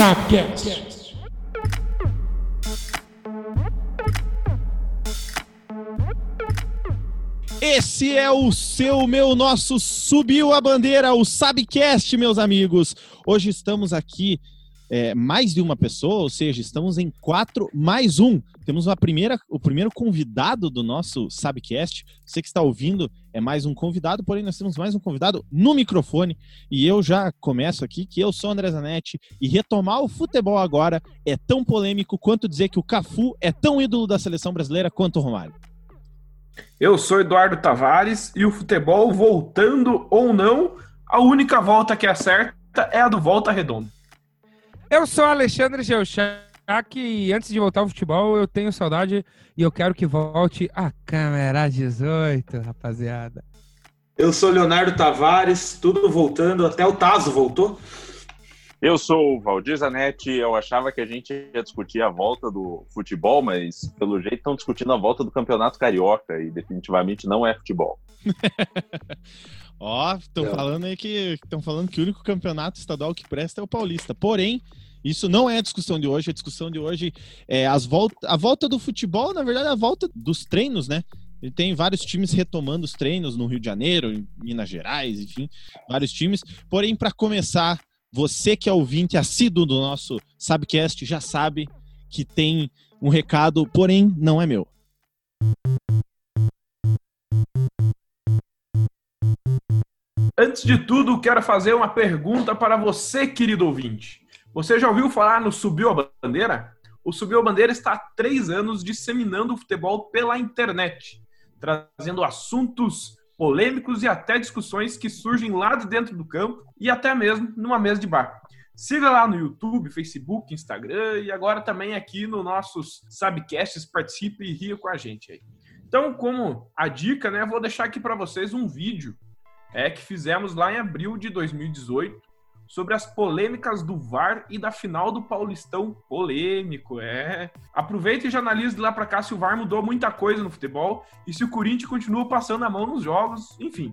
Sapcast. Esse é o seu, meu, nosso Subiu a Bandeira, o Sabcast, meus amigos. Hoje estamos aqui, é, mais de uma pessoa, ou seja, estamos em quatro mais um. Temos primeira, o primeiro convidado do nosso Sabcast. Você que está ouvindo é mais um convidado, porém nós temos mais um convidado no microfone. E eu já começo aqui que eu sou André Zanetti e retomar o futebol agora é tão polêmico quanto dizer que o Cafu é tão ídolo da seleção brasileira quanto o Romário. Eu sou Eduardo Tavares e o futebol, voltando ou não, a única volta que acerta é a do Volta Redonda. Eu sou Alexandre Geuchac e antes de voltar ao futebol, eu tenho saudade e eu quero que volte a câmera 18, rapaziada. Eu sou Leonardo Tavares, tudo voltando, até o Tazo voltou. Eu sou o Valdir Zanetti, eu achava que a gente ia discutir a volta do futebol, mas pelo jeito estão discutindo a volta do Campeonato Carioca e definitivamente não é futebol. Ó, estão falando aí que estão falando que o único campeonato estadual que presta é o Paulista. Porém, isso não é a discussão de hoje. A discussão de hoje é as volta, a volta do futebol, na verdade, a volta dos treinos, né? Ele tem vários times retomando os treinos no Rio de Janeiro, em Minas Gerais, enfim, vários times. Porém, para começar, você que é ouvinte assíduo do nosso Sabcast já sabe que tem um recado, porém não é meu. Antes de tudo, quero fazer uma pergunta para você, querido ouvinte. Você já ouviu falar no Subiu a Bandeira? O Subiu a Bandeira está há três anos disseminando o futebol pela internet, trazendo assuntos polêmicos e até discussões que surgem lá de dentro do campo e até mesmo numa mesa de bar. Siga lá no YouTube, Facebook, Instagram e agora também aqui no nossos Sabcasts, participe e ria com a gente aí. Então, como a dica, né, vou deixar aqui para vocês um vídeo é que fizemos lá em abril de 2018 sobre as polêmicas do VAR e da final do Paulistão polêmico, é. Aproveita e já analise de lá para cá se o VAR mudou muita coisa no futebol e se o Corinthians continua passando a mão nos jogos, enfim.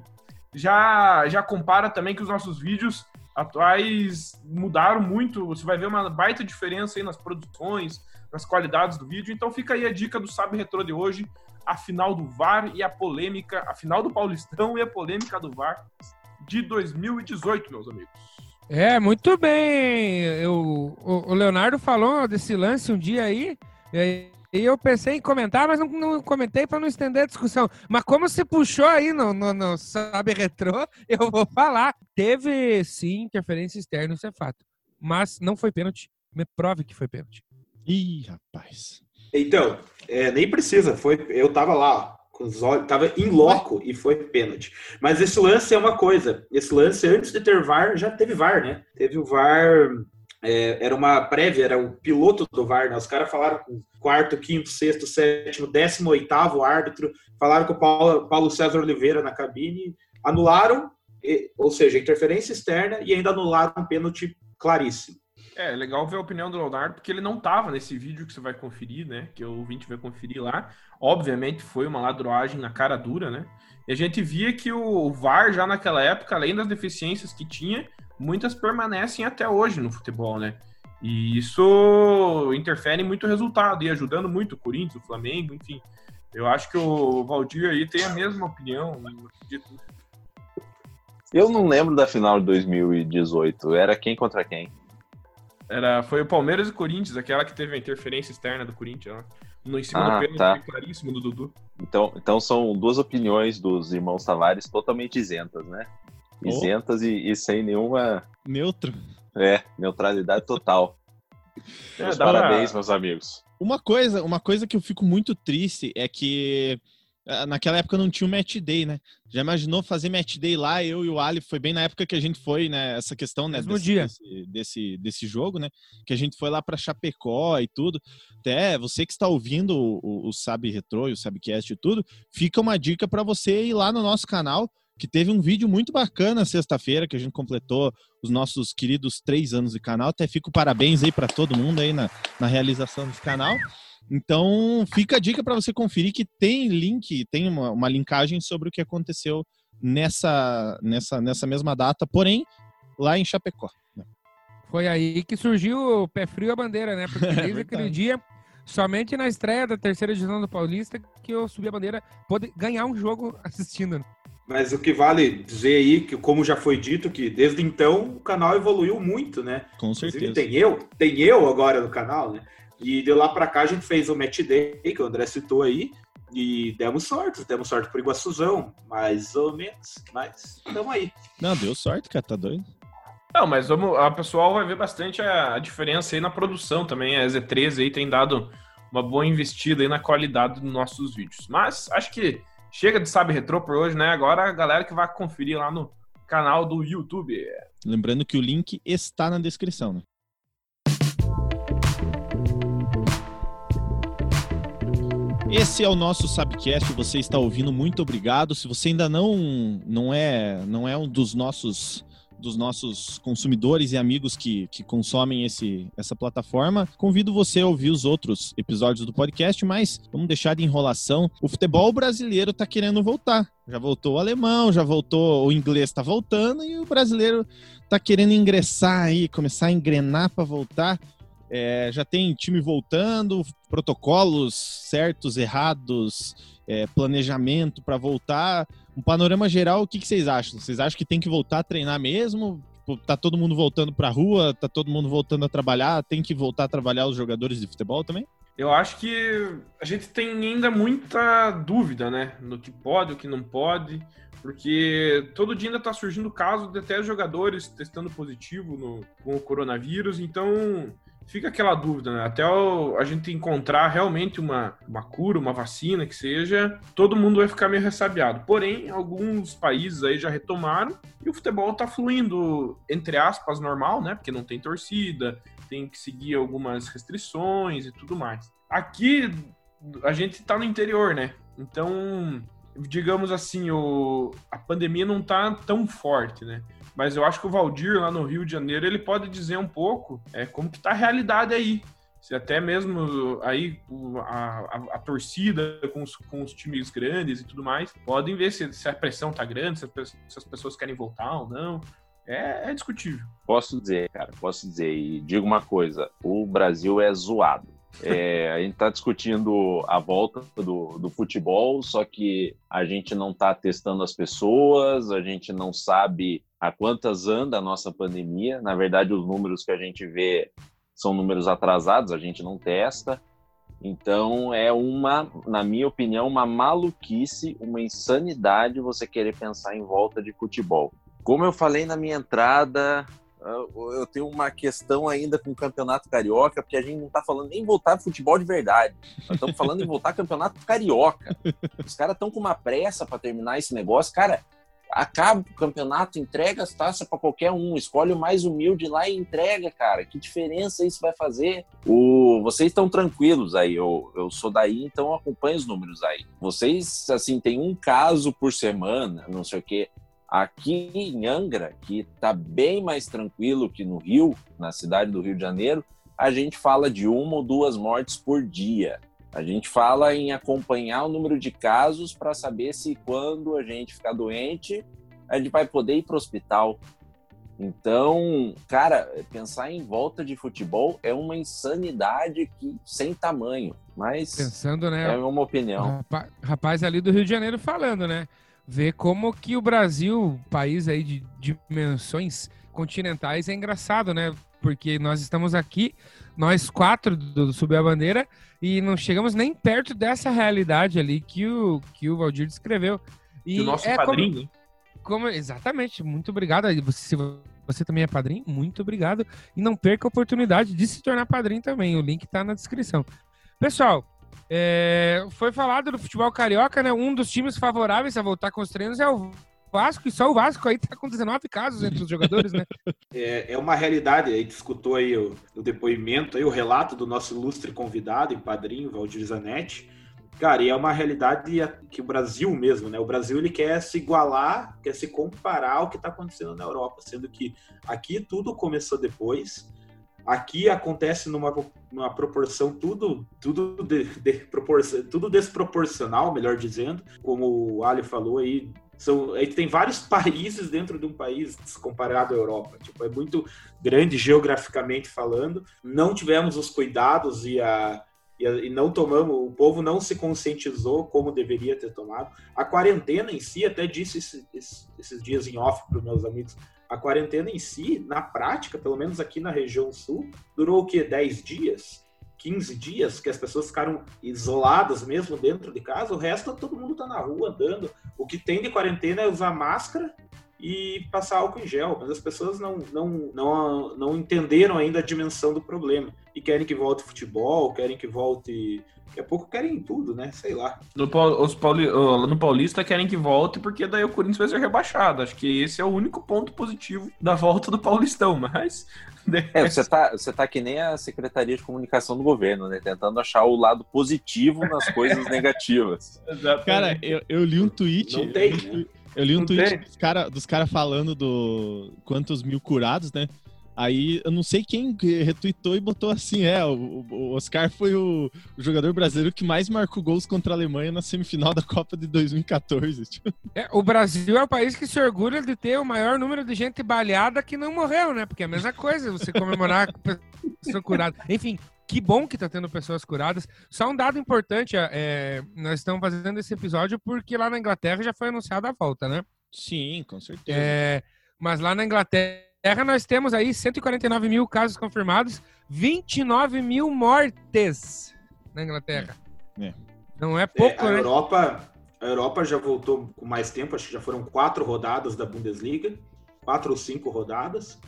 Já já compara também que os nossos vídeos atuais mudaram muito, você vai ver uma baita diferença aí nas produções, nas qualidades do vídeo. Então fica aí a dica do Sabe Retro de hoje, a final do VAR e a polêmica, a final do Paulistão e a polêmica do VAR de 2018, meus amigos. É, muito bem. Eu, o, o Leonardo falou desse lance um dia aí, e, e eu pensei em comentar, mas não, não comentei para não estender a discussão. Mas como você puxou aí no, no, no Sabe Retrô, eu vou falar. Teve, sim, interferência externa, isso é fato. Mas não foi pênalti. Me prove que foi pênalti. Ih, rapaz. Então, é, nem precisa, foi, eu tava lá, com os olhos, tava em loco e foi pênalti. Mas esse lance é uma coisa, esse lance antes de ter VAR, já teve VAR, né? Teve o VAR, é, era uma prévia, era o piloto do VAR, né? Os caras falaram com quarto, quinto, sexto, sétimo, décimo oitavo árbitro, falaram com o Paulo, Paulo César Oliveira na cabine, anularam, ou seja, interferência externa e ainda anularam um pênalti claríssimo. É, legal ver a opinião do Leonardo, porque ele não tava nesse vídeo que você vai conferir, né? Que o ouvinte vai conferir lá. Obviamente foi uma ladroagem na cara dura, né? E a gente via que o VAR já naquela época, além das deficiências que tinha, muitas permanecem até hoje no futebol, né? E isso interfere muito o resultado e ajudando muito o Corinthians, o Flamengo, enfim. Eu acho que o Valdir aí tem a mesma opinião, acredito. Eu não lembro da final de 2018. Era quem contra quem? Era, foi o Palmeiras e Corinthians, aquela que teve a interferência externa do Corinthians, no em cima Ah, do pênalti tá. claríssimo do Dudu. Então, então são duas opiniões dos irmãos Tavares totalmente isentas, né? Oh. Isentas e, e sem nenhuma Neutro. é, neutralidade total. É, Meus dá pra- parabéns, meus amigos. Uma coisa, uma coisa que eu fico muito triste é que naquela época não tinha o match day, né? Já imaginou fazer match day lá? Eu e o Ali foi bem na época que a gente foi, né? Essa questão, né? Desse, dia. Desse, desse, desse jogo, né? Que a gente foi lá para Chapecó e tudo. Até você que está ouvindo o, o, o Sabe Retro e o Sabcast e tudo, fica uma dica para você ir lá no nosso canal, que teve um vídeo muito bacana sexta-feira, que a gente completou os nossos queridos três anos de canal. Até fico parabéns aí para todo mundo aí na, na realização desse canal. Então, fica a dica para você conferir que tem link, tem uma, uma linkagem sobre o que aconteceu nessa, nessa, nessa mesma data, porém, lá em Chapecó. né? Foi aí que surgiu o pé frio a bandeira, né? Porque desde aquele dia, somente na estreia da terceira divisão do Paulista, que eu subi a bandeira, pôde ganhar um jogo assistindo. Mas o que vale dizer aí, que como já foi dito, que desde então o canal evoluiu muito, né? Com Inclusive, certeza. tem eu, tem eu agora no canal, né? E de lá pra cá a gente fez o Match Day, que o André citou aí, e demos sorte, demos sorte pro Iguaçuzão, mais ou menos, mas estamos aí. Não, deu sorte, cara, tá doido. Não, mas vamos, a pessoal vai ver bastante a, a diferença aí na produção também. A Z13 aí tem dado uma boa investida aí na qualidade dos nossos vídeos. Mas acho que chega de Sabe Retrô por hoje, né? Agora a galera que vai conferir lá no canal do YouTube. Lembrando que o link está na descrição, né? Esse é o nosso Sabcast, você está ouvindo, muito obrigado. Se você ainda não não é não é um dos nossos dos nossos consumidores e amigos que, que consomem esse, essa plataforma, convido você a ouvir os outros episódios do podcast, mas vamos deixar de enrolação. O futebol brasileiro está querendo voltar. Já voltou o alemão, já voltou o inglês, está voltando e o brasileiro está querendo ingressar aí, começar a engrenar para voltar. É, já tem time voltando, protocolos certos, errados, é, planejamento para voltar. Um panorama geral, o que, que, vocês acham? Vocês acham que tem que voltar a treinar mesmo? Tipo, tá todo mundo voltando para a rua? Tá todo mundo voltando a trabalhar? Tem que voltar a trabalhar os jogadores de futebol também? Eu acho que a gente tem ainda muita dúvida, né? No que pode, o que não pode, porque todo dia ainda tá surgindo casos de até jogadores testando positivo no, com o coronavírus, então fica aquela dúvida, né? Até a gente encontrar realmente uma, uma cura, uma vacina que seja, todo mundo vai ficar meio ressabiado. Porém, alguns países aí já retomaram e o futebol tá fluindo, entre aspas, normal, né? Porque não tem torcida, tem que seguir algumas restrições e tudo mais. Aqui a gente tá no interior, né? Então, digamos assim, o, a pandemia não tá tão forte, né? Mas eu acho que o Valdir lá no Rio de Janeiro ele pode dizer um pouco é, como que tá a realidade aí. Se até mesmo aí a, a, a torcida com os, com os, times grandes e tudo mais, podem ver se, se a pressão tá grande, se, se, as pessoas querem voltar ou não. É, é discutível. Posso dizer, cara, posso dizer. E digo uma coisa: o Brasil é zoado. É, a gente está discutindo a volta do, do futebol, só que a gente não está testando as pessoas, a gente não sabe a quantas anda a nossa pandemia. Na verdade, os números que a gente vê são números atrasados, a gente não testa. Então, é uma, na minha opinião, uma maluquice, uma insanidade você querer pensar em volta de futebol. Como eu falei na minha entrada, eu tenho uma questão ainda com o Campeonato Carioca, porque a gente não está falando nem voltar futebol de verdade. Nós estamos falando em voltar Campeonato Carioca. Os caras estão com uma pressa para terminar esse negócio. Cara, acaba o campeonato, entrega as taças para qualquer um, escolhe o mais humilde lá e entrega, cara. Que diferença isso vai fazer? O, vocês estão tranquilos aí, eu, eu sou daí, então acompanho os números aí. Vocês, assim, tem um caso por semana, não sei o quê. Aqui em Angra, que está bem mais tranquilo que no Rio, na cidade do Rio de Janeiro, a gente fala de uma ou duas mortes por dia. A gente fala em acompanhar o número de casos para saber se quando a gente ficar doente, a gente vai poder ir para o hospital. Então, cara, pensar em volta de futebol é uma insanidade que sem tamanho. Mas Pensando, né, é uma opinião. Rapaz, rapaz ali do Rio de Janeiro falando, né? Ver como que o Brasil, país aí de dimensões continentais, é engraçado, né? Porque nós estamos aqui, nós quatro do Subir a Bandeira, e não chegamos nem perto dessa realidade ali que o, que o Valdir descreveu. E o nosso é padrinho, como, como, exatamente, muito obrigado. Você, se você também é padrinho, muito obrigado. E não perca a oportunidade de se tornar padrinho também. O link está na descrição. Pessoal, é, foi falado do futebol carioca, né? Um dos times favoráveis a voltar com os treinos é o Vasco, e só o Vasco aí tá com 19 casos entre os jogadores, né? É, é uma realidade, a gente escutou aí o, o, depoimento, aí, o relato do nosso ilustre convidado e padrinho, Valdir Zanetti. Cara, e é uma realidade que o Brasil mesmo, né? O Brasil ele quer se igualar, quer se comparar ao que está acontecendo na Europa, sendo que aqui tudo começou depois. Aqui acontece numa, numa proporção tudo tudo de, de proporção, tudo desproporcional, melhor dizendo, como o Ali falou aí, São, a gente tem vários países dentro de um país comparado à Europa. Tipo, é muito grande geograficamente falando. Não tivemos os cuidados e a, e, não tomamos, o povo não se conscientizou como deveria ter tomado. A quarentena em si, até disse esses, esses dias em off para os meus amigos, a quarentena em si, na prática, pelo menos aqui na região sul, durou o quê? 10 dias? 15 dias que as pessoas ficaram isoladas mesmo dentro de casa, o resto todo mundo está na rua andando. O que tem de quarentena é usar máscara e passar álcool em gel, mas as pessoas não, não, não, não entenderam ainda a dimensão do problema e querem que volte futebol, querem que volte. Daqui a pouco querem tudo, né? Sei lá. No, os Pauli, no Paulista querem que volte porque daí o Corinthians vai ser rebaixado. Acho que esse é o único ponto positivo da volta do Paulistão, mas. É, você tá, você tá que nem a Secretaria de Comunicação do governo, né? Tentando achar o lado positivo nas coisas negativas. Cara, eu, eu li um tweet. Não tem, né? Eu li um Não tweet tem. dos caras dos cara falando do quantos mil curados, né? Aí eu não sei quem retweetou e botou assim: é, o, o Oscar foi o, o, jogador brasileiro que mais marcou gols contra a Alemanha na semifinal da Copa de 2014. Tipo. É, o Brasil é o país que se orgulha de ter o maior número de gente baleada que não morreu, né? Porque é a mesma coisa você comemorar com pessoa curada. Enfim, que bom que está tendo pessoas curadas. Só um dado importante, é, nós estamos fazendo esse episódio porque lá na Inglaterra já foi anunciada a volta, né? Sim, com certeza. É, mas lá na Inglaterra nós temos aí 149 mil casos confirmados, 29 mil mortes na Inglaterra. É. Não é pouco, é, a né? Europa, a Europa já voltou com mais tempo, acho que já foram quatro rodadas da Bundesliga, quatro ou cinco rodadas.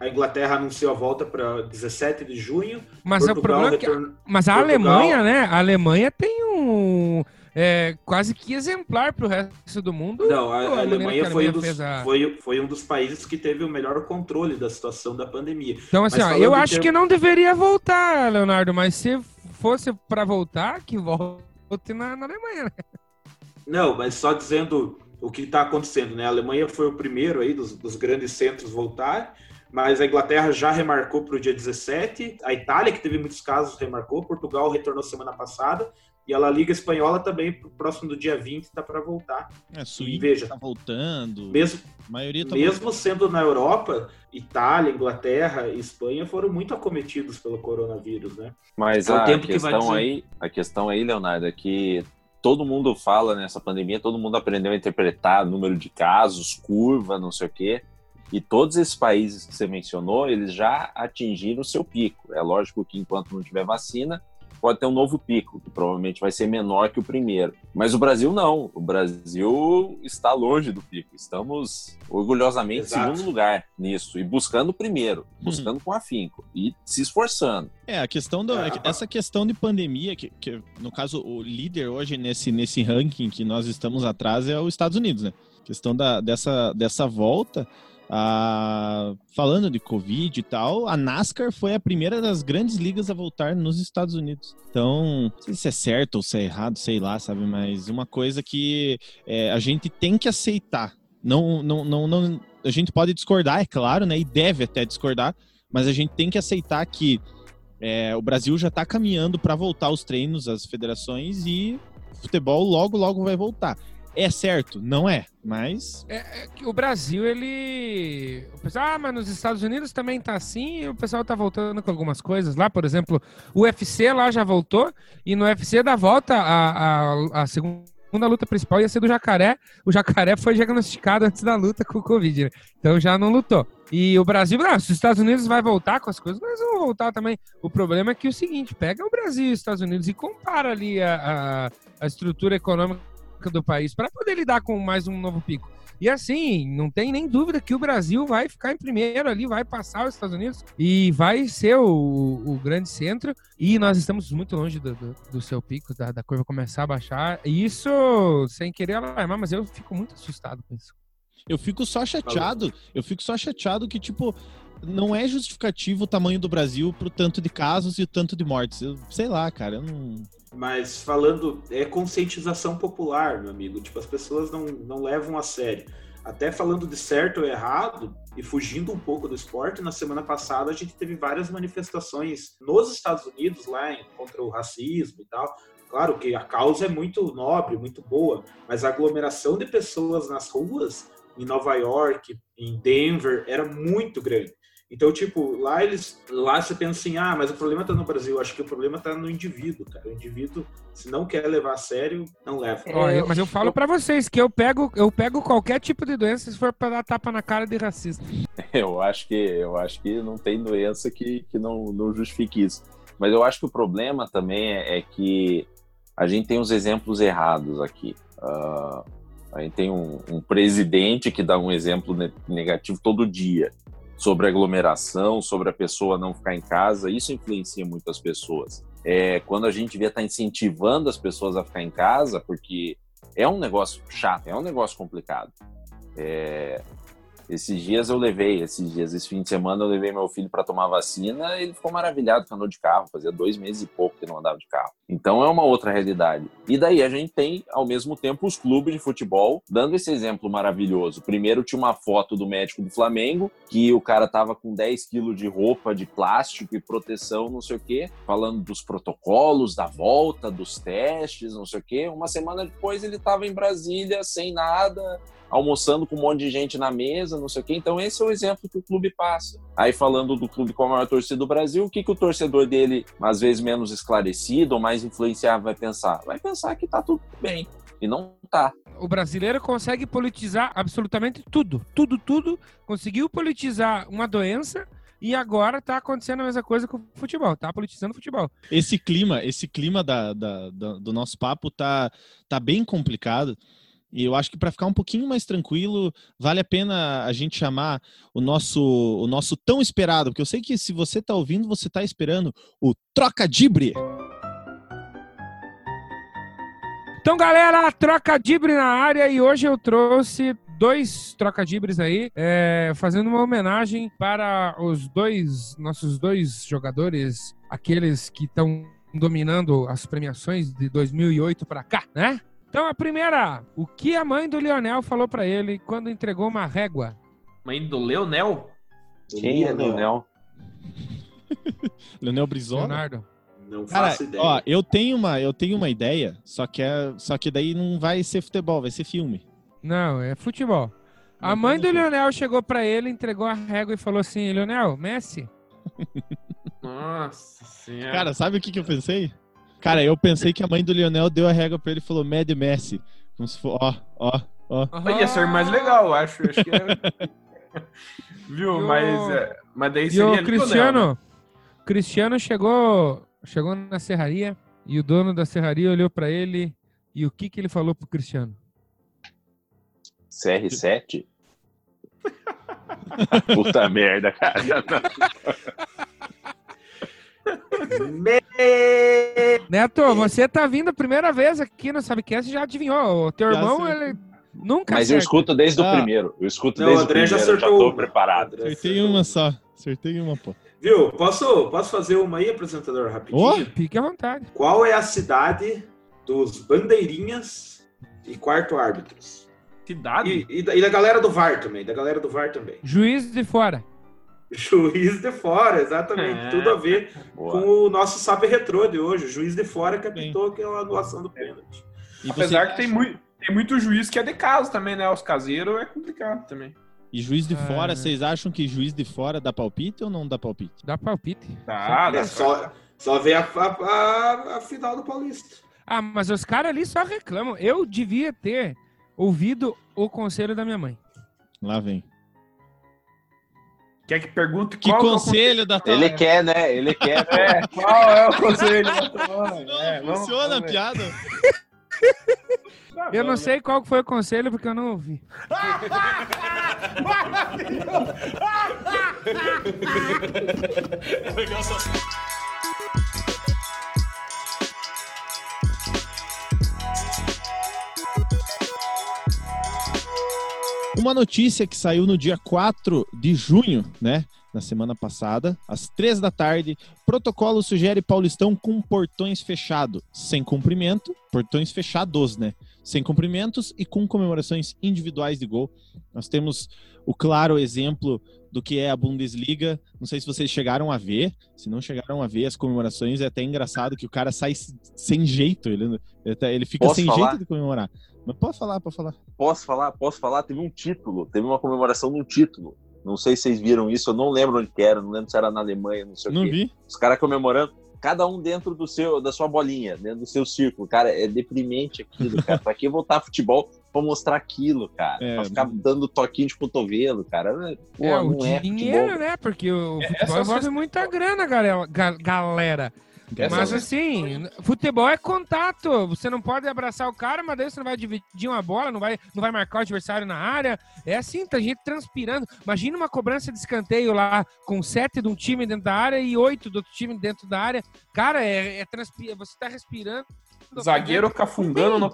A Inglaterra anunciou a volta para 17 de junho. Mas Portugal, o problema é que, mas a Portugal... Alemanha, né? A Alemanha tem um é, quase que exemplar para o resto do mundo. Não, a, a Alemanha, a foi, um dos, a... foi, foi, um dos países que teve o melhor controle da situação da pandemia. Então, assim, ó, eu acho que não deveria voltar, Leonardo, mas se fosse para voltar, que volte na, na Alemanha, né? Não, mas só dizendo o que está acontecendo, né? A Alemanha foi o primeiro aí dos, dos grandes centros voltar mas a Inglaterra já remarcou para o dia 17, a Itália, que teve muitos casos, remarcou, Portugal retornou semana passada, e a La Liga Espanhola também, próximo do dia 20, está para voltar. É, Suíça está voltando. Mesmo, a maioria tá mesmo voltando. sendo na Europa, Itália, Inglaterra e Espanha foram muito acometidos pelo coronavírus, né? Mas é a, tempo questão que aí, a questão aí, Leonardo, é que todo mundo fala nessa pandemia, todo mundo aprendeu a interpretar número de casos, curva, não sei o quê. E todos esses países que você mencionou, eles já atingiram o seu pico. É lógico que enquanto não tiver vacina, pode ter um novo pico, que provavelmente vai ser menor que o primeiro. Mas o Brasil não. O Brasil está longe do pico. Estamos orgulhosamente em segundo lugar nisso e buscando o primeiro, uhum. buscando uhum. com afinco e se esforçando. É, a questão do, é, essa questão de pandemia, que, que no caso o líder hoje nesse, nesse ranking que nós estamos atrás é os Estados Unidos, né? A questão da, dessa, dessa volta ah, falando de Covid e tal, a NASCAR foi a primeira das grandes ligas a voltar nos Estados Unidos. Então, não sei se é certo ou se é errado, sei lá, sabe? Mas uma coisa que é, a gente tem que aceitar. Não, não, não, não, a gente pode discordar, é claro, né? E deve até discordar, mas a gente tem que aceitar que é, o Brasil já está caminhando para voltar aos treinos, as federações e futebol logo, logo vai voltar. É certo? Não é, mas. É, é o Brasil, ele. O pessoal, ah, mas nos Estados Unidos também tá assim, o pessoal tá voltando com algumas coisas lá. Por exemplo, o UFC lá já voltou, e no UFC da volta, a, a, a segunda luta principal ia ser do Jacaré. O Jacaré foi diagnosticado antes da luta com o Covid, né? Então já não lutou. E o Brasil, não, se os Estados Unidos vai voltar com as coisas, nós vamos voltar também. O problema é que é o seguinte, pega o Brasil e os Estados Unidos e compara ali a, a, a estrutura econômica do país para poder lidar com mais um novo pico. E assim, não tem nem dúvida que o Brasil vai ficar em primeiro ali, vai passar os Estados Unidos e vai ser o, o grande centro. E nós estamos muito longe do, do, do seu pico, da, da, curva começar a baixar. Isso sem querer alarmar, mas eu fico muito assustado com isso. Eu fico só chateado, eu fico só chateado que, tipo, não é justificativo o tamanho do Brasil pro tanto de casos e o tanto de mortes. Eu sei lá, cara, eu não. Mas falando, é conscientização popular, meu amigo. Tipo, as pessoas não, não levam a sério. Até falando de certo ou errado, e fugindo um pouco do esporte, na semana passada a gente teve várias manifestações nos Estados Unidos, lá em, contra o racismo e tal, Claro que a causa é muito nobre, muito boa, mas a aglomeração de pessoas nas ruas em Nova York, em Denver, era muito grande. Então, tipo, lá eles. Lá você pensa assim, ah, mas o problema tá no Brasil. Acho que o problema tá no indivíduo, cara. O indivíduo, se não quer levar a sério, não leva. Eu- mas eu falo pra vocês que eu pego, eu pego qualquer tipo de doença se for pra dar tapa na cara de racista. Eu acho que eu acho que não tem doença que, que não, não justifique isso. Mas eu acho que o problema também é, é que a gente tem os exemplos errados aqui. Ah, a gente tem um, um presidente que dá um exemplo ne- negativo todo dia sobre aglomeração, sobre a pessoa não ficar em casa. Isso influencia muito as pessoas. É, quando a gente devia estar incentivando as pessoas a ficar em casa, porque é um negócio chato, é um negócio complicado. É, esses dias eu levei, esses dias, esse fim de semana eu levei meu filho para tomar vacina e ele ficou maravilhado que andou de carro. Fazia dois meses e pouco que não andava de carro. Então é uma outra realidade. E daí a gente tem, ao mesmo tempo, os clubes de futebol dando esse exemplo maravilhoso. Primeiro tinha uma foto do médico do Flamengo, que o cara tava com 10 quilos de roupa de plástico e proteção, não sei o quê, falando dos protocolos, da volta, dos testes, não sei o quê. Uma semana depois ele tava em Brasília sem nada, almoçando com um monte de gente na mesa, não sei o quê. Então, esse é o exemplo que o clube passa. Aí, falando do clube com a maior torcida do Brasil, o que, que o torcedor dele, às vezes menos esclarecido ou mais influenciado, vai pensar? Vai pensar que tá tudo bem. E não tá. O brasileiro consegue politizar absolutamente tudo. Tudo, tudo. Conseguiu politizar uma doença e agora tá acontecendo a mesma coisa com o futebol. Tá politizando o futebol. Esse clima, esse clima da, da- da- do nosso papo tá, tá bem complicado. E eu acho que para ficar um pouquinho mais tranquilo, vale a pena a gente chamar o nosso, o nosso tão esperado, porque eu sei que se você tá ouvindo, você tá esperando o Troca Dibre. Então, galera, troca-dibre na área e hoje eu trouxe dois trocadibres aí, é, fazendo uma homenagem para os dois, nossos dois jogadores, aqueles que estão dominando as premiações de 2008 para cá, né? Então, a primeira, o que a mãe do Lionel falou para ele quando entregou uma régua? Mãe do Leonel? Quem é Leonel? Leonel Brizola. Leonardo. Não Cara, faço ideia. ó, eu tenho uma, eu tenho uma ideia, só que é, só que daí não vai ser futebol, vai ser filme. Não, é futebol. A Não mãe do filme. Lionel chegou para ele, entregou a régua e falou assim: Lionel, Messi? Nossa senhora. Cara, sabe o que, que eu pensei? Cara, eu pensei que a mãe do Lionel deu a régua pra ele e falou Mad Messi. Como se for, ó, ó, ó. ia ser mais legal, eu acho. acho que é... Viu? E o- Mas, é, mas daí E seria o Lionel, Cristiano, né? Cristiano chegou, chegou na serraria e o dono da serraria olhou pra ele e o que que ele falou pro Cristiano? CR7? Puta merda, cara. Me- Neto, você tá vindo a primeira vez aqui no Sabcast e já adivinhou. O teu Já irmão, sei. ele nunca Mas eu acerta. escuto desde Ah. o primeiro. Eu escuto Não, desde o André já primeiro. Eu já acertou tô uma. preparado. Acertei uma só. Acertei uma, pô. Viu? Posso, posso fazer uma aí, apresentador, rapidinho? Ó. Fique à vontade. Qual é a cidade dos bandeirinhas e quarto árbitros? Cidade? E, e da, e da galera do VAR também, da galera do VAR também. Juiz de fora. Juiz de fora, exatamente. É. Tudo a ver Boa. com o nosso sabe retrô de hoje. O juiz de fora que apitou aquela anulação do pênalti. E você Apesar que tem muito, tem muito juiz que é de casa também, né? Os caseiros é complicado também. E juiz de Ah. fora, vocês acham que juiz de fora dá palpite ou não dá palpite? Dá palpite. É, dá só, só ver a, a, a- a final do Paulista. Ah, mas os caras ali só reclamam. Eu devia ter ouvido o conselho da minha mãe. Lá vem. Quer que pergunte Que qual conselho da tua Ele quer, né? Ele quer. que é, qual é o conselho da tua mãe? Não É, vamos- funciona vamos a piada. Eu não sei qual foi o conselho porque eu não ouvi. Uma notícia que saiu no dia 4 de junho, né? Na semana passada, às três da tarde, protocolo sugere Paulistão com portões fechados, sem cumprimento, portões fechados, né? sem cumprimentos e com comemorações individuais de gol. Nós temos o claro exemplo do que é a Bundesliga. Não sei se vocês chegaram a ver. Se não chegaram a ver as comemorações, é até engraçado que o cara sai sem jeito. Ele, ele fica Posso sem falar? jeito de comemorar. Mas pode falar, pode falar. Posso falar? Posso falar? Teve um título, teve uma comemoração de um título. Não sei se vocês viram isso, eu não lembro onde que era, não lembro se era na Alemanha, não sei Não o quê. vi. Os caras comemorando, cada um dentro do seu, da sua bolinha, dentro do seu círculo. Cara, é deprimente aquilo, cara. pra que voltar a futebol pra mostrar aquilo, cara? É. Pra ficar dando toquinho de cotovelo, cara. Pô, é, o é dinheiro, futebol. né? Porque o É, futebol envolve muita grana, galera. ga- galera. Mas assim, futebol é contato. Você não pode abraçar o cara, mas daí você não vai dividir uma bola, não vai, não vai marcar o adversário na área. É assim, tá gente transpirando. Imagina uma cobrança de escanteio lá com sete de um time dentro da área e oito do outro time dentro da área. Cara, é, é transpira, você tá respirando. Zagueiro cafungando no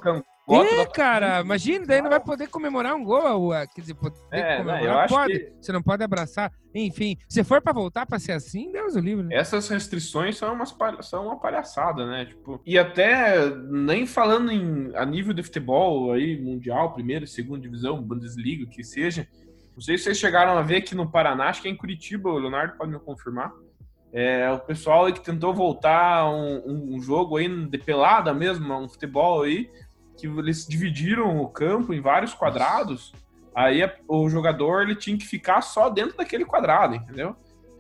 cangote. É, da- cara, imagina, daí não vai poder comemorar um gol. ué. Quer dizer, poder É, comemorar, não, eu acho pode. que- Você não pode abraçar. Enfim, se for pra voltar pra ser assim, Deus o livre. né? Essas restrições são, umas, são uma palhaçada, né? Tipo, e até nem falando em, a nível de futebol aí, mundial, primeira segunda divisão, Bundesliga, o que seja. Não sei se vocês chegaram a ver aqui no Paraná, acho que é em Curitiba, o Leonardo pode me confirmar. É, o pessoal aí que tentou voltar um, um- um jogo aí de pelada mesmo, um futebol aí, que eles dividiram o campo em vários quadrados. Aí a- o jogador ele tinha que ficar só dentro daquele quadrado, entendeu?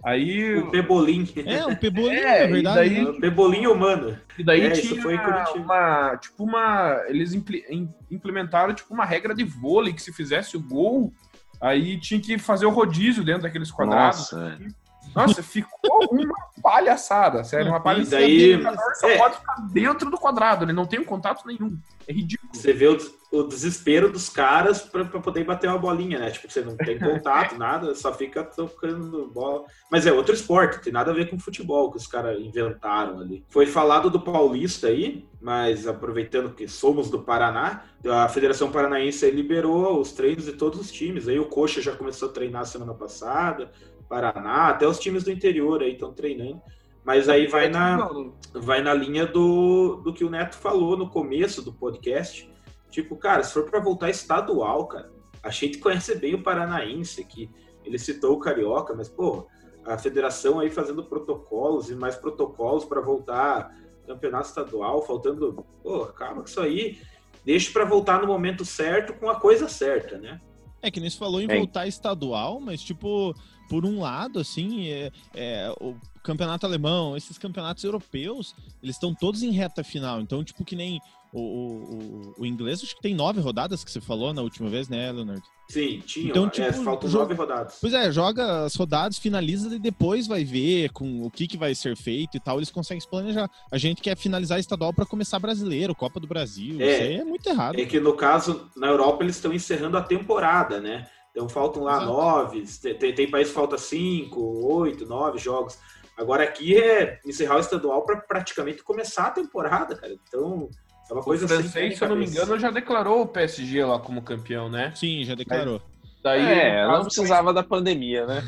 Aí O Pebolim. É, um pebolinho, É, é, verdade. daí- né? O Pebolim humano. E daí É, tinha foi uma, tipo uma, eles impli- im- implementaram tipo uma regra de vôlei que se fizesse o gol, aí tinha que fazer o rodízio dentro daqueles quadrados. Nossa, é. Nossa, ficou uma palhaçada, sério, uma E palhaçada. daí- o jogador só é. pode ficar dentro do quadrado, ele não tem um contato nenhum. É ridículo. Você vê o, o desespero dos caras pra poder bater uma bolinha, né? Tipo, você não tem contato, nada, só fica tocando bola. Mas é outro esporte, tem nada a ver com futebol que os caras inventaram ali. Foi falado do Paulista aí, mas aproveitando que somos do Paraná, a Federação Paranaense aí liberou os treinos de todos os times. Aí o Coxa já começou a treinar semana passada, Paraná, até os times do interior aí estão treinando. Mas aí vai na, vai na linha do, do que o Neto falou no começo do podcast. Tipo, cara, se for para voltar estadual, cara, a gente conhece bem o Paranaense aqui. Ele citou o Carioca, mas, pô, a federação aí fazendo protocolos e mais protocolos para voltar campeonato estadual, faltando. Pô, calma que isso aí. Deixa para voltar no momento certo com a coisa certa, né? É que nem se falou em É. voltar estadual, mas tipo, por um lado, assim, é, é, o campeonato alemão, esses campeonatos europeus, eles estão todos em reta final. Então, tipo, que nem o, o, o- inglês, acho que tem nove rodadas que você falou na última vez, né, Leonardo? Sim, tinha. Então, é, tipo, faltam jogo- nove rodadas. Pois é, joga as rodadas, finaliza e depois vai ver com o que, que vai ser feito e tal. Eles conseguem se planejar. A gente quer finalizar estadual para começar brasileiro, Copa do Brasil. É. Isso aí é muito errado. É que no caso, na Europa, eles estão encerrando a temporada, né? Então faltam lá Exato. nove, tem, tem país que falta cinco, oito, nove jogos. Agora aqui é encerrar o estadual para praticamente começar a temporada, cara. Então é uma O coisa pé francês, nem se eu não me engano, já declarou o PSG lá como campeão, né? Sim, já declarou. Daí, é, no não caso, precisava da pandemia, né?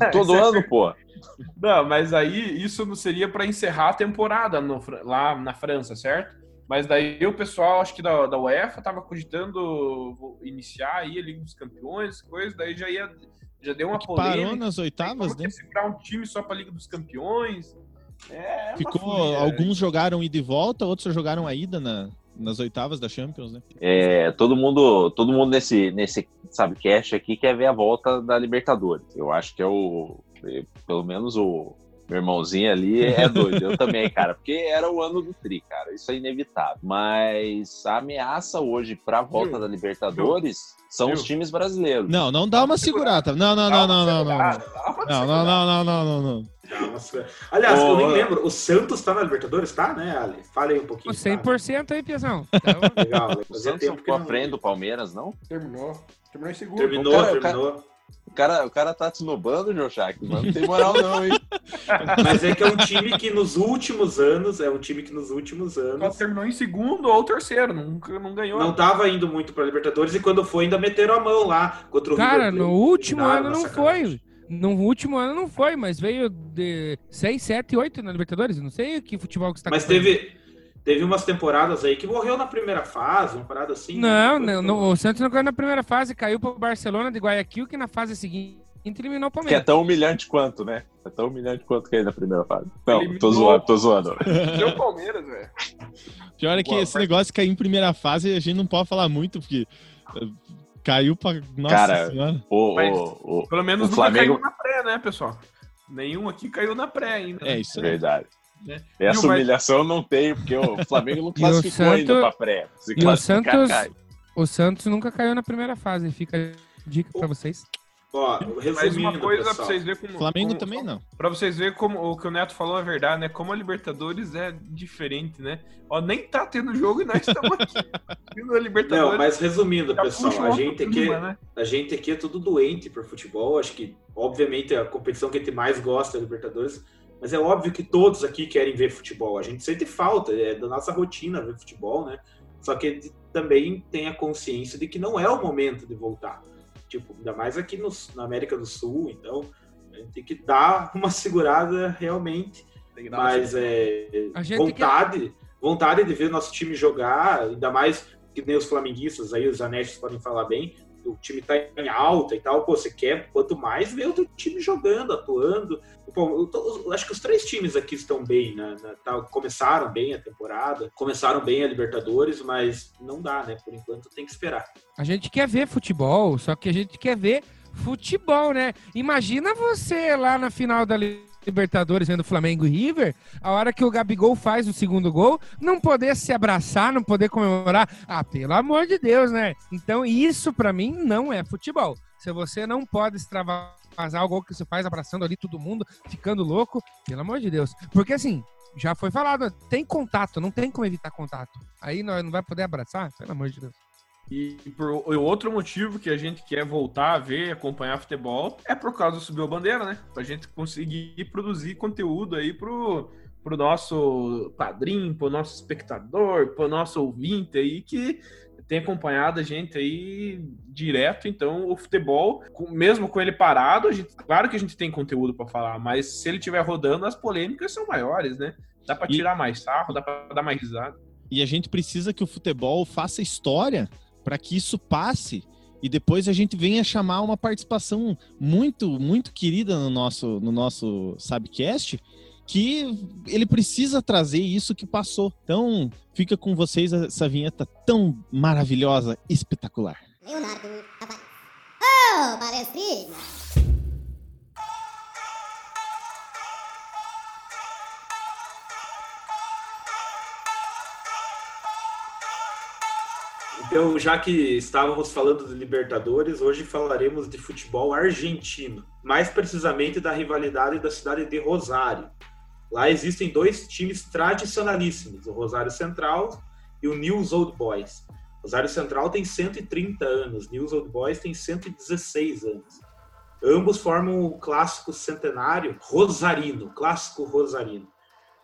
É, Todo é ano, pô. Não, mas aí isso não seria para encerrar a temporada no lá na França, certo? Mas daí o pessoal, acho que da, da UEFA, tava cogitando iniciar aí a Liga dos Campeões, coisa, daí já ia já deu uma parou polêmica. nas oitavas, Como que né? segurar um time só para Liga dos Campeões? É, uma Ficou, folia, alguns jogaram ida e volta, outros jogaram a ida na, nas oitavas da Champions, né? É, todo mundo, todo mundo nesse, nesse sabe, cast aqui quer ver a volta da Libertadores. Eu acho que é o. Pelo menos o meu irmãozinho ali é doido. Eu também, cara, porque era o ano do Tri, cara. Isso é inevitável. Mas a ameaça hoje pra volta Viu? da Libertadores são os times brasileiros. Não, não dá uma segurada. Não, não, não, não, não, não. Não, não, não, não, não, não, segura- Aliás, eu Ô, nem lembro, o Santos tá na Libertadores, tá, né, Ali? Fala aí um pouquinho. tá? 100% aí, Piazão. Então, Legal, O Santos tempo que ficou à não... frente do Palmeiras, não? Terminou. Terminou em segundo. Terminou, cara- terminou. O cara, o cara tá te snobando, Joshak, mas não tem moral não, hein? Mas é que é um time que nos últimos anos, é um time que nos últimos Só anos terminou em segundo ou terceiro, nunca não ganhou. não tava indo muito pra Libertadores e quando foi ainda meteram a mão lá contra o cara, River no último ano não sacanagem. foi. No último ano não foi, mas veio de 6, 7, 8 na Libertadores. Não sei que futebol que você tá Mas teve, Teve umas temporadas aí que morreu na primeira fase, uma parada assim. Não, né? não, não, o Santos não caiu na primeira fase, caiu pro Barcelona de Guayaquil, que na fase seguinte eliminou o Que é Palmeiras. tão humilhante quanto, né? É tão humilhante quanto que é na primeira fase. Não, tô Eliminou. zoando, tô zoando. Deu Palmeiras, velho. Pior é que Boa, esse negócio de cair em primeira fase, a gente não pode falar muito, porque eh, caiu pra. Nossa Cara, senhora. O, Mas- o, o- Pelo menos O nunca Flamengo- caiu na pré, né, pessoal? Nenhum aqui caiu na pré ainda. É isso aí. Verdade. Né? Essa o mais- humilhação não tem, porque o Flamengo não o classificou ainda Santos- pra pré. Se e o Santos- cai. O Santos nunca caiu na primeira fase, fica a dica pra vocês. Ó, Mais resumindo, uma coisa pra pessoal. vocês verem como. Flamengo como- também não. Pra vocês verem como o que o Neto falou é verdade, né? Como a Libertadores é diferente, né? Ó, nem tá tendo jogo e nós estamos aqui. A Libertadores. Não, mas resumindo, pessoal, a gente aqui, clima, né? a gente aqui é tudo doente por futebol. Acho que, obviamente, a competição que a gente mais gosta é a Libertadores. Mas é óbvio que todos aqui querem ver futebol. A gente sente falta, é da nossa rotina ver futebol, né? Só que também tem a consciência de que não é o momento de voltar. Tipo, ainda mais aqui no- na América do Sul. Então, a gente tem que dar uma segurada realmente. Tem que dar uma Mas é, A gente vontade, vontade de ver nosso time jogar, ainda mais que nem os flamenguistas, aí os anéis podem falar bem, o time tá em alta e tal, pô, você quer quanto mais ver o time jogando, atuando. Pô, eu tô- eu acho que os três times aqui estão bem, né? né, tá- começaram bem a temporada, começaram bem a Libertadores, mas não dá, né? Por enquanto tem que esperar. A gente quer ver futebol, só que a gente quer ver futebol, né? Imagina você lá na final da Libertadores vendo Flamengo e River, a hora que o Gabigol faz o segundo gol, não poder se abraçar, não poder comemorar. Ah, pelo amor de Deus, né? Então isso pra mim não é futebol. Se você não pode extravasar o gol que você faz abraçando ali todo mundo, ficando louco, pelo amor de Deus. Porque assim, já foi falado, tem contato, não tem como evitar contato. Aí não vai poder abraçar, pelo amor de Deus. E por outro motivo que a gente quer voltar a ver, acompanhar futebol, é por causa do Subiu a Bandeira, né? Pra gente conseguir produzir conteúdo aí pro, pro nosso padrinho, pro nosso espectador, pro nosso ouvinte aí que tem acompanhado a gente aí direto. Então, o futebol, mesmo com ele parado, gente, claro que a gente tem conteúdo pra falar, mas se ele estiver rodando, as polêmicas são maiores, né? Dá pra E- tirar mais sarro, dá pra dar mais risada. E a gente precisa que o futebol faça história para que isso passe e depois a gente venha chamar uma participação muito, muito querida no nosso, no nosso Sabcast, que ele precisa trazer isso que passou. Então, fica com vocês essa vinheta tão maravilhosa, espetacular. Leonardo Tavares. Oh! Então, já que estávamos falando de Libertadores, hoje falaremos de futebol argentino, mais precisamente da rivalidade da cidade de Rosário. Lá existem dois times tradicionalíssimos, o Rosário Central e o News Old Boys. Rosário Central tem 130 anos, News Old Boys tem 116 anos. Ambos formam o clássico centenário rosarino, clássico rosarino.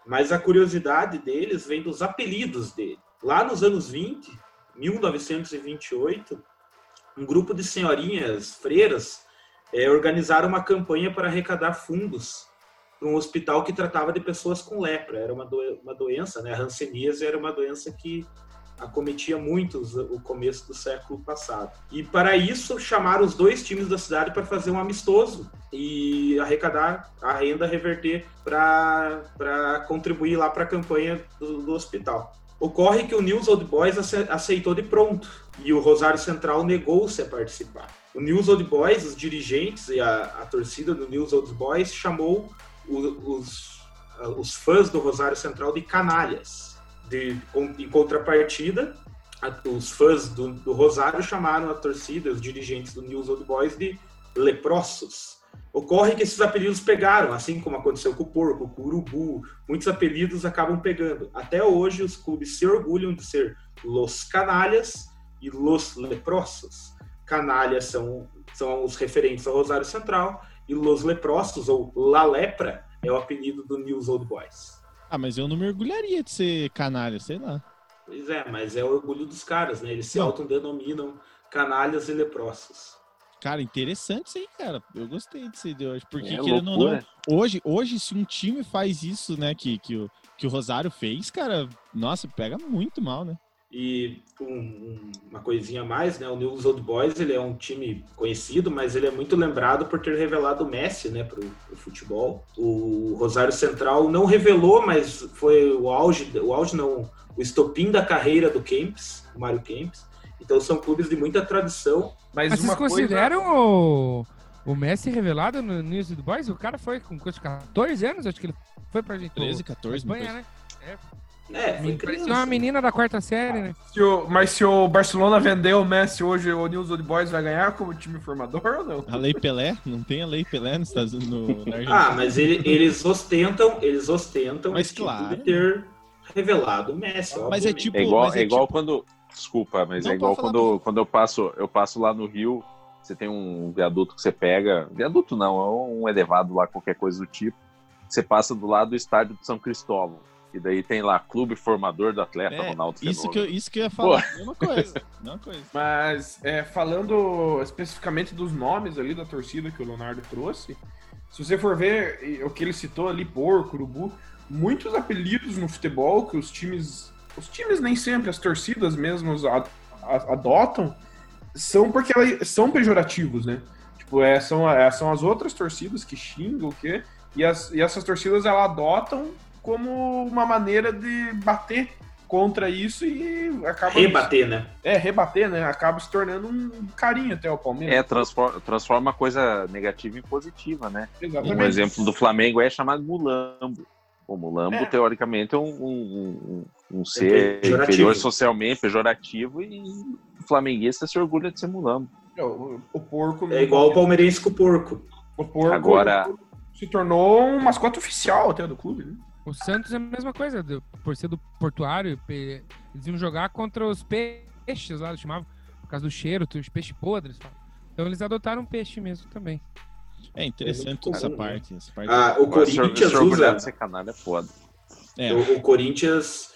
Mas a curiosidade deles vem dos apelidos dele. Lá nos anos 20, 1928, um grupo de senhorinhas freiras eh, organizaram uma campanha para arrecadar fundos para um hospital que tratava de pessoas com lepra. Era uma, doen- uma doença, né? A hanseníase era uma doença que acometia muitos o começo do século passado. E para isso chamaram os dois times da cidade para fazer um amistoso e arrecadar a renda, reverter para contribuir lá para a campanha do, do hospital. Ocorre que o News Old Boys ace- aceitou de pronto e o Rosário Central negou-se a participar. O News Old Boys, os dirigentes e a, a torcida do News Old Boys chamou o- os, os fãs do Rosário Central de canalhas. De, em contrapartida, os fãs do, do Rosário chamaram a torcida, os dirigentes do News Old Boys de leprosos. Ocorre que esses apelidos pegaram, assim como aconteceu com o porco, com o urubu, muitos apelidos acabam pegando. Até hoje, os clubes se orgulham de ser Los Canalhas e Los Leprosos. Canalhas são, são os referentes ao Rosário Central e Los Leprosos, ou La Lepra, é o apelido do News Old Boys. Ah, mas eu não me orgulharia de ser canalha, sei lá. Pois é, mas é o orgulho dos caras, né? Eles se autodenominam canalhas e leprosos. Cara, interessante isso aí, cara. Eu gostei disso aí de hoje. Porque, É querendo ou não, hoje, hoje, se um time faz isso, né, que, que, o, que o Rosário fez, cara, nossa, pega muito mal, né? E um- um- uma coisinha a mais, né? O News Old Boys ele é um time conhecido, mas ele é muito lembrado por ter revelado o Messi, né, pro, pro futebol. O Rosário Central não revelou, mas foi o auge, o auge não, o estopim da carreira do Kempis, o Mário Kempis. Então são clubes de muita tradição. Mas, Mas uma vocês consideram o, o Messi revelado no News do Boys? O cara foi com coisa de 14 anos, acho que ele foi pra gente. 13, pra 14, uma Espanha, coisa. né? É, foi Parecia criança. uma menina da quarta série, né? Se o- mas se o Barcelona vender o Messi hoje, o News Old Boys vai ganhar como time formador ou não? A Lei Pelé, não tem a Lei Pelé nos Estados Unidos, no, na Argentina. Ah, mas ele- eles ostentam, eles ostentam Mas claro. de ter revelado o Messi. Mas é tipo- É igual, mas é é igual tipo- quando. Desculpa, mas Não, é igual quando, quando eu passo, eu passo lá no Rio, você tem um viaduto que você pega. Viaduto não, é um elevado lá, qualquer coisa do tipo. Você passa do lado do estádio de São Cristóvão. E daí tem lá Clube Formador do Atleta É, Ronaldo isso, que eu, isso que eu ia falar. Mesma coisa. Mesma coisa. Mas é, falando especificamente dos nomes ali da torcida que o Leonardo trouxe, se você for ver o que ele citou ali, porco, urubu, muitos apelidos no futebol que os times, os times nem sempre, as torcidas mesmo a- a- adotam, são porque elas são pejorativos, né? Tipo, é, são, é, são as outras torcidas que xingam o quê? E, as, e essas torcidas elas adotam como uma maneira de bater contra isso e acaba rebater, né? é, rebater, né? Acaba se tornando um carinho até o Palmeiras. É, transforma, transforma a coisa negativa em positiva, né? Exatamente. Um exemplo do Flamengo é chamado Mulambo. O Mulambo, É. teoricamente, é um, um, um- um ser pejorativo. inferior socialmente, pejorativo, e o flamenguista se orgulha de ser Mulambo. É, O, o porco. É igual o palmeirense com o porco. O porco Agora- se tornou um mascote oficial até do clube, né? O Santos é a mesma coisa, por ser do portuário, eles iam jogar contra os peixes lá, eles chamavam, por causa do cheiro, os peixes podres. Então eles adotaram peixe mesmo também. É interessante essa parte. Essa parte Ah, o Corinthians usa. ser canalha é foda. é, O, o Corinthians,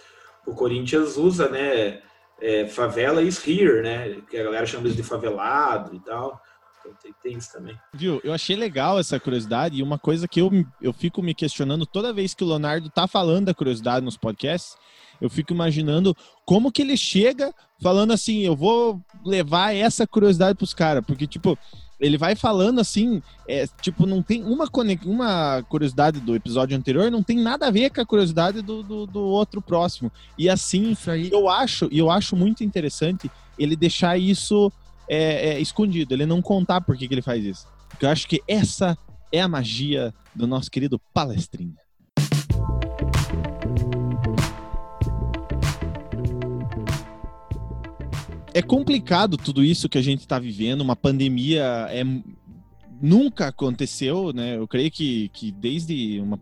o Corinthians usa, né? é, favela is here, né? Que a galera chama eles de favelado e tal. Então tem, tem isso também. Viu? Eu achei legal essa curiosidade e uma coisa que eu, eu fico me questionando toda vez que o Leonardo tá falando da curiosidade nos podcasts, eu fico imaginando como que ele chega falando assim, eu vou levar essa curiosidade pros caras, porque tipo, ele vai falando assim, é, tipo, não tem uma, uma curiosidade do episódio anterior, não tem nada a ver com a curiosidade do, do, do outro próximo. E assim, Isso aí. eu acho, e eu acho muito interessante ele deixar isso é, é, escondido, ele não contar por que, que ele faz isso. Porque eu acho que essa é a magia do nosso querido palestrinha. É complicado tudo isso que a gente está vivendo, uma pandemia é nunca aconteceu, né? Eu creio que, que desde uma,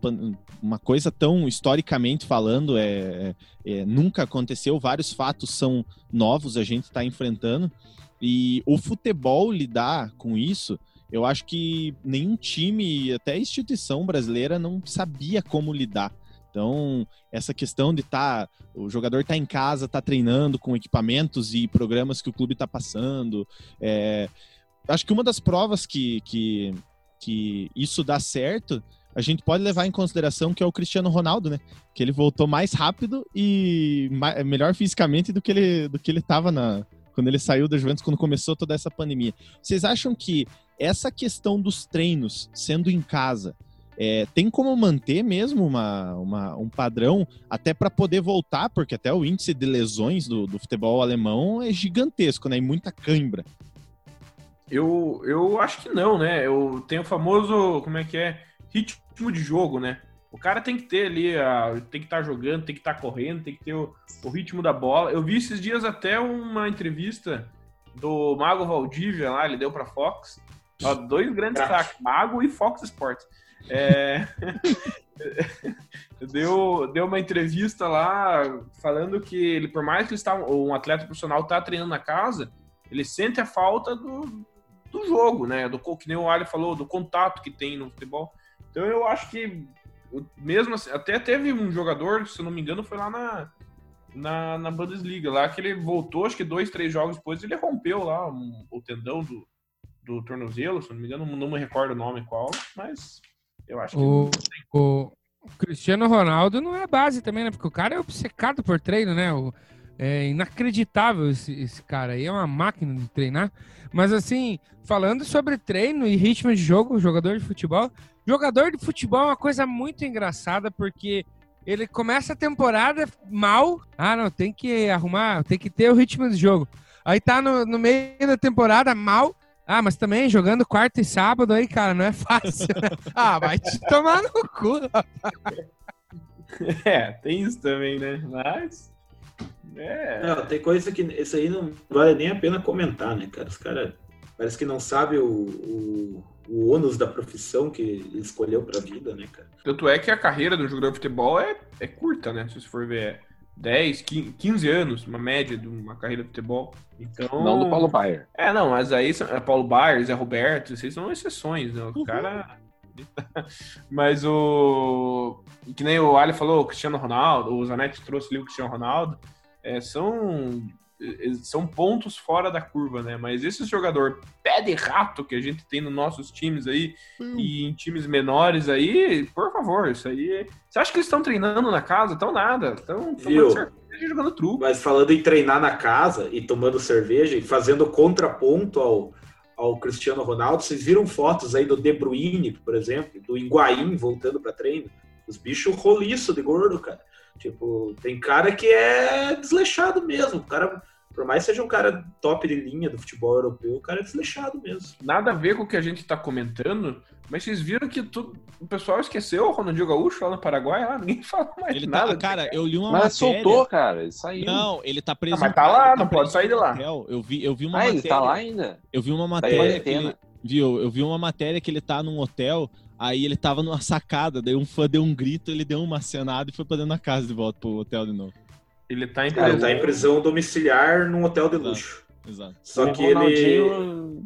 uma coisa tão historicamente falando, é, é, nunca aconteceu. Vários fatos são novos, a gente está enfrentando. E o futebol lidar com isso, eu acho que nenhum time, até instituição brasileira, não sabia como lidar. Então, essa questão de estar. o jogador tá em casa, tá treinando com equipamentos e programas que o clube tá passando. é, acho que uma das provas que, que, que isso dá certo, a gente pode levar em consideração que é o Cristiano Ronaldo, né? Que ele voltou mais rápido e ma- melhor fisicamente do que ele do que ele estava na quando ele saiu da Juventus quando começou toda essa pandemia. Vocês acham que essa questão dos treinos sendo em casa é, tem como manter mesmo uma, uma- um padrão até para poder voltar, porque até o índice de lesões do, do futebol alemão é gigantesco, né? E muita cãibra. Eu, eu acho que não, né? Eu tenho o famoso, como é que é? Ritmo de jogo, né? O cara tem que ter ali, a, tem que estar jogando, tem que estar correndo, tem que ter o, o ritmo da bola. Eu vi esses dias até uma entrevista do Mago Valdívia lá, ele deu para Fox. Ó, dois grandes Craque. craques, Mago e Fox Sports. É... deu, deu uma entrevista lá falando que ele, por mais que ele está, um atleta profissional está treinando na casa, ele sente a falta do, do jogo, né? Do que nem o Ali falou, do contato que tem no futebol. Então eu acho que mesmo assim, até teve um jogador, se não me engano, foi lá na, na, na Bundesliga, lá que ele voltou, acho que dois, três jogos depois, ele rompeu lá um- o tendão do, do tornozelo, se não me engano, não me recordo o nome qual, mas eu acho que. O, o Cristiano Ronaldo não é base também, né? Porque o cara é obcecado por treino, né? O, é inacreditável esse, esse cara aí, é uma máquina de treinar. Mas assim, falando sobre treino e ritmo de jogo, jogador de futebol, jogador de futebol é uma coisa muito engraçada porque ele começa a temporada mal. Ah, não, tem que arrumar, tem que ter o ritmo de jogo. Aí tá no, no meio da temporada mal. Ah, mas também jogando quarta e sábado aí, cara, não é fácil. Né? ah, vai te tomar no cu. É, tem isso também, né? Mas. É. Não, tem coisa que isso aí não vale nem a pena comentar, né, cara? Os caras parece que não sabem o, o, o ônus da profissão que ele escolheu pra vida, né, cara? Tanto é que a carreira do jogador de futebol é, é curta, né? Se você for ver. 10, 15 anos, uma média de uma carreira de futebol. Então... Não do Paulo Baier. É, não, mas aí é Paulo Baier, Zé Roberto, esses são exceções, né? O uhum. cara. mas o. Que nem o Ali falou, o Cristiano Ronaldo, o Zanetti trouxe ali o Cristiano Ronaldo é, são são pontos fora da curva, né? Mas esse jogador pé de rato que a gente tem nos nossos times aí hum. e em times menores aí, por favor, isso aí. Você acha que eles estão treinando na casa? Estão nada. Estão tomando cerveja jogando truco. Mas falando em treinar na casa e tomando cerveja e fazendo contraponto ao, ao Cristiano Ronaldo, vocês viram fotos aí do De Bruyne, por exemplo, do Higuaín voltando para treino? Os bichos roliço de gordo, cara. Tipo, tem cara que é desleixado mesmo. O cara, por mais seja um cara top de linha do futebol europeu, o cara é desleixado mesmo. Nada a ver com o que a gente tá comentando, mas vocês viram que tu, o pessoal esqueceu o Ronaldinho Gaúcho lá no Paraguai, lá, ninguém fala mais ele nada. Tá, cara, eu li uma mas matéria... soltou, cara, ele saiu. Não, ele tá preso. Ah, mas tá lá, tá não pode sair de lá. Eu vi, eu vi uma ah, matéria... ele tá lá ainda? Eu vi uma matéria que ele, viu, eu vi uma matéria que ele tá num hotel Aí ele tava numa sacada, daí um fã deu um grito, ele deu uma acenada e foi pra dentro da casa de volta pro hotel de novo. Ele tá em prisão, ele tá em prisão domiciliar num hotel de luxo. Exato. Só o que ele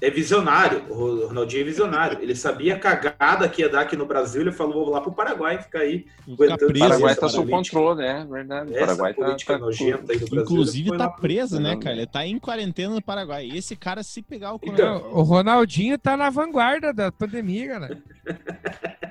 é visionário. O Ronaldinho é visionário. Ele sabia a cagada que ia dar aqui no Brasil. Ele falou: vou lá pro Paraguai ficar aí. O Paraguai tá sob controle, né? Verdade. O Paraguai tá, política tá, nojenta aí do Brasil. Inclusive tá preso, né, cara? Ele tá em quarentena no Paraguai. E esse cara, se pegar o então, O Ronaldinho tá na vanguarda da pandemia, galera.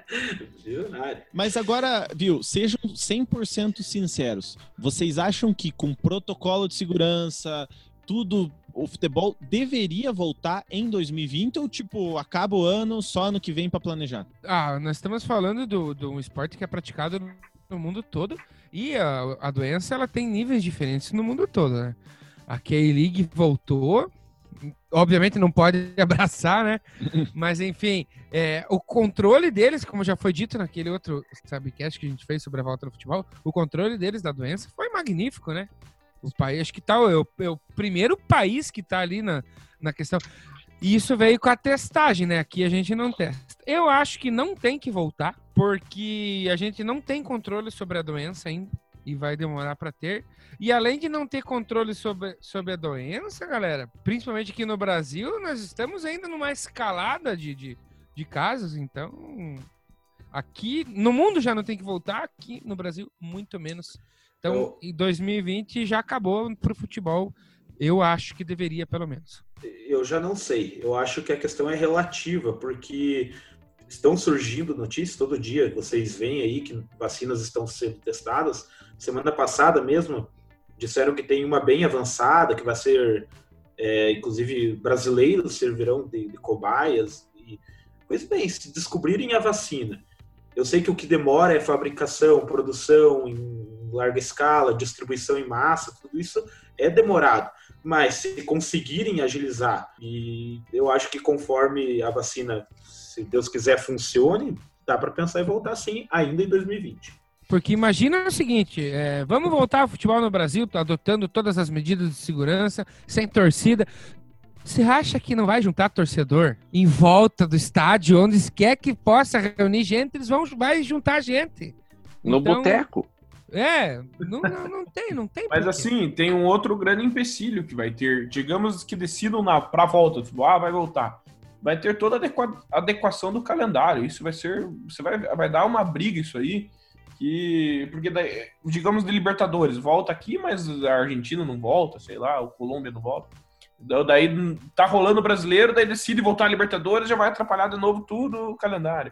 Mas agora, viu, sejam 100% sinceros. Vocês acham que com protocolo de segurança, tudo o futebol deveria voltar em 2020 ou, tipo, acaba o ano, só ano que vem para planejar? Ah, nós estamos falando do, do um esporte que é praticado no mundo todo e a, a doença ela tem níveis diferentes no mundo todo, né? A K-League voltou, obviamente não pode abraçar, né? Mas enfim, é, o controle deles, como já foi dito naquele outro sabcast que a gente fez sobre a volta do futebol, o controle deles da doença foi magnífico, né? O país, acho que tá, é, o, é o primeiro país que tá ali na, na questão. E isso veio com a testagem, né? Aqui a gente não testa. Eu acho que não tem que voltar, porque a gente não tem controle sobre a doença ainda e vai demorar para ter. E além de não ter controle sobre, sobre a doença, galera, principalmente aqui no Brasil, nós estamos ainda numa escalada de, de, de casos, então aqui no mundo já não tem que voltar, aqui no Brasil muito menos. Então, eu... em 2020 já acabou para o futebol. Eu acho que deveria, pelo menos. Eu já não sei. Eu acho que a questão é relativa, porque estão surgindo notícias todo dia. Vocês veem aí que vacinas estão sendo testadas. Semana passada mesmo disseram que tem uma bem avançada, que vai ser, é, inclusive, brasileiros servirão de, de cobaias. E, pois bem, se descobrirem a vacina, eu sei que o que demora é fabricação, produção em larga escala, distribuição em massa, tudo isso é demorado. Mas se conseguirem agilizar, e eu acho que conforme a vacina, se Deus quiser, funcione, dá para pensar em voltar sim ainda em 2020. Porque imagina o seguinte: é, vamos voltar ao futebol no Brasil, adotando todas as medidas de segurança, sem torcida. Você acha que não vai juntar torcedor em volta do estádio, onde quer que possa reunir gente, eles vão vai juntar gente. No então, boteco. É, não, não, não tem, não tem. Mas assim, tem um outro grande empecilho que vai ter. Digamos que decidam na, pra volta, tipo, ah, vai voltar. Vai ter toda a adequação do calendário. Isso vai ser. Você vai, vai dar uma briga isso aí. Que. Porque, digamos, de Libertadores, volta aqui, mas a Argentina não volta, sei lá, o Colômbia não volta. Da- Daí tá rolando o brasileiro, daí decide voltar a Libertadores, já vai atrapalhar de novo tudo o calendário.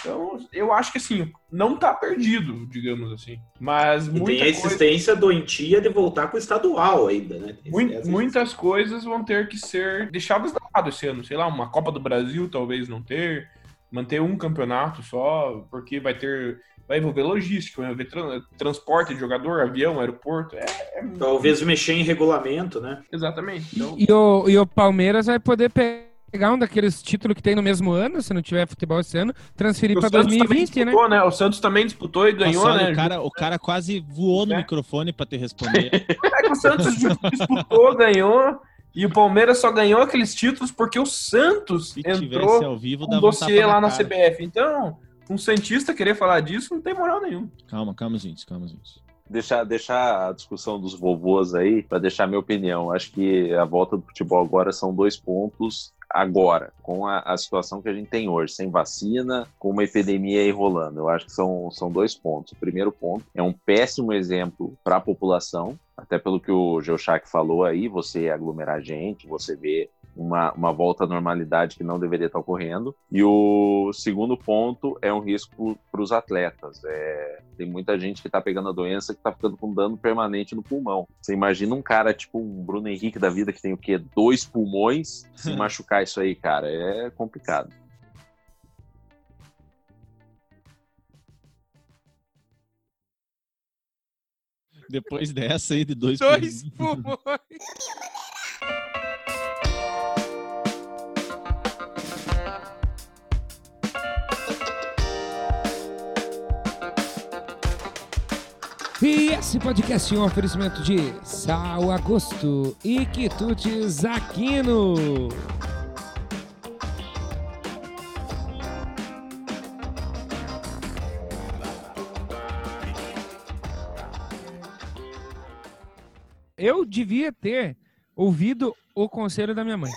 Então, eu acho que assim, não tá perdido, digamos assim. Mas E muita tem a coisa, existência doentia de voltar com o estadual ainda, né? Tem mui- essa- muitas coisas vão ter que ser deixadas de lado esse ano. Sei lá, uma Copa do Brasil talvez não ter, manter um campeonato só, porque vai ter. Vai envolver logística, vai envolver tran- transporte de jogador, avião, aeroporto. É, é- Talvez mexer em regulamento, né? exatamente. Então, E o, e o Palmeiras vai poder pegar um daqueles títulos que tem no mesmo ano, se não tiver futebol esse ano, transferir para Santos também 2020, né? disputou, né? O Santos também disputou e ganhou, Nossa, né? o, cara, o cara quase voou no É. microfone pra te responder. É que o Santos disputou, ganhou. E o Palmeiras só ganhou aqueles títulos porque o Santos Se entrou ao vivo, com um dossiê lá na cara. CBF. Então, um Santista querer falar disso não tem moral nenhuma. Calma, calma, gente, calma, gente. Deixar, deixar a discussão dos vovôs aí, para deixar minha opinião. Acho que a volta do futebol agora são dois pontos agora, com a, a situação que a gente tem hoje, sem vacina, com uma epidemia aí rolando. Eu acho que são, são dois pontos. O primeiro ponto é um péssimo exemplo para a população, até pelo que o Geuchac falou aí, você aglomerar gente, você vê uma, uma volta à normalidade que não deveria estar ocorrendo. E o segundo ponto é um risco para os atletas. É, tem muita gente que está pegando a doença que está ficando com dano permanente no pulmão. Você imagina um cara tipo um Bruno Henrique da vida que tem o quê? Dois pulmões, se machucar isso aí, cara, é complicado. Depois dessa aí de dois. Dois pulmões. E esse podcast é um oferecimento de Sal Agosto e Quitutes Aquino. Eu devia ter ouvido o conselho da minha mãe.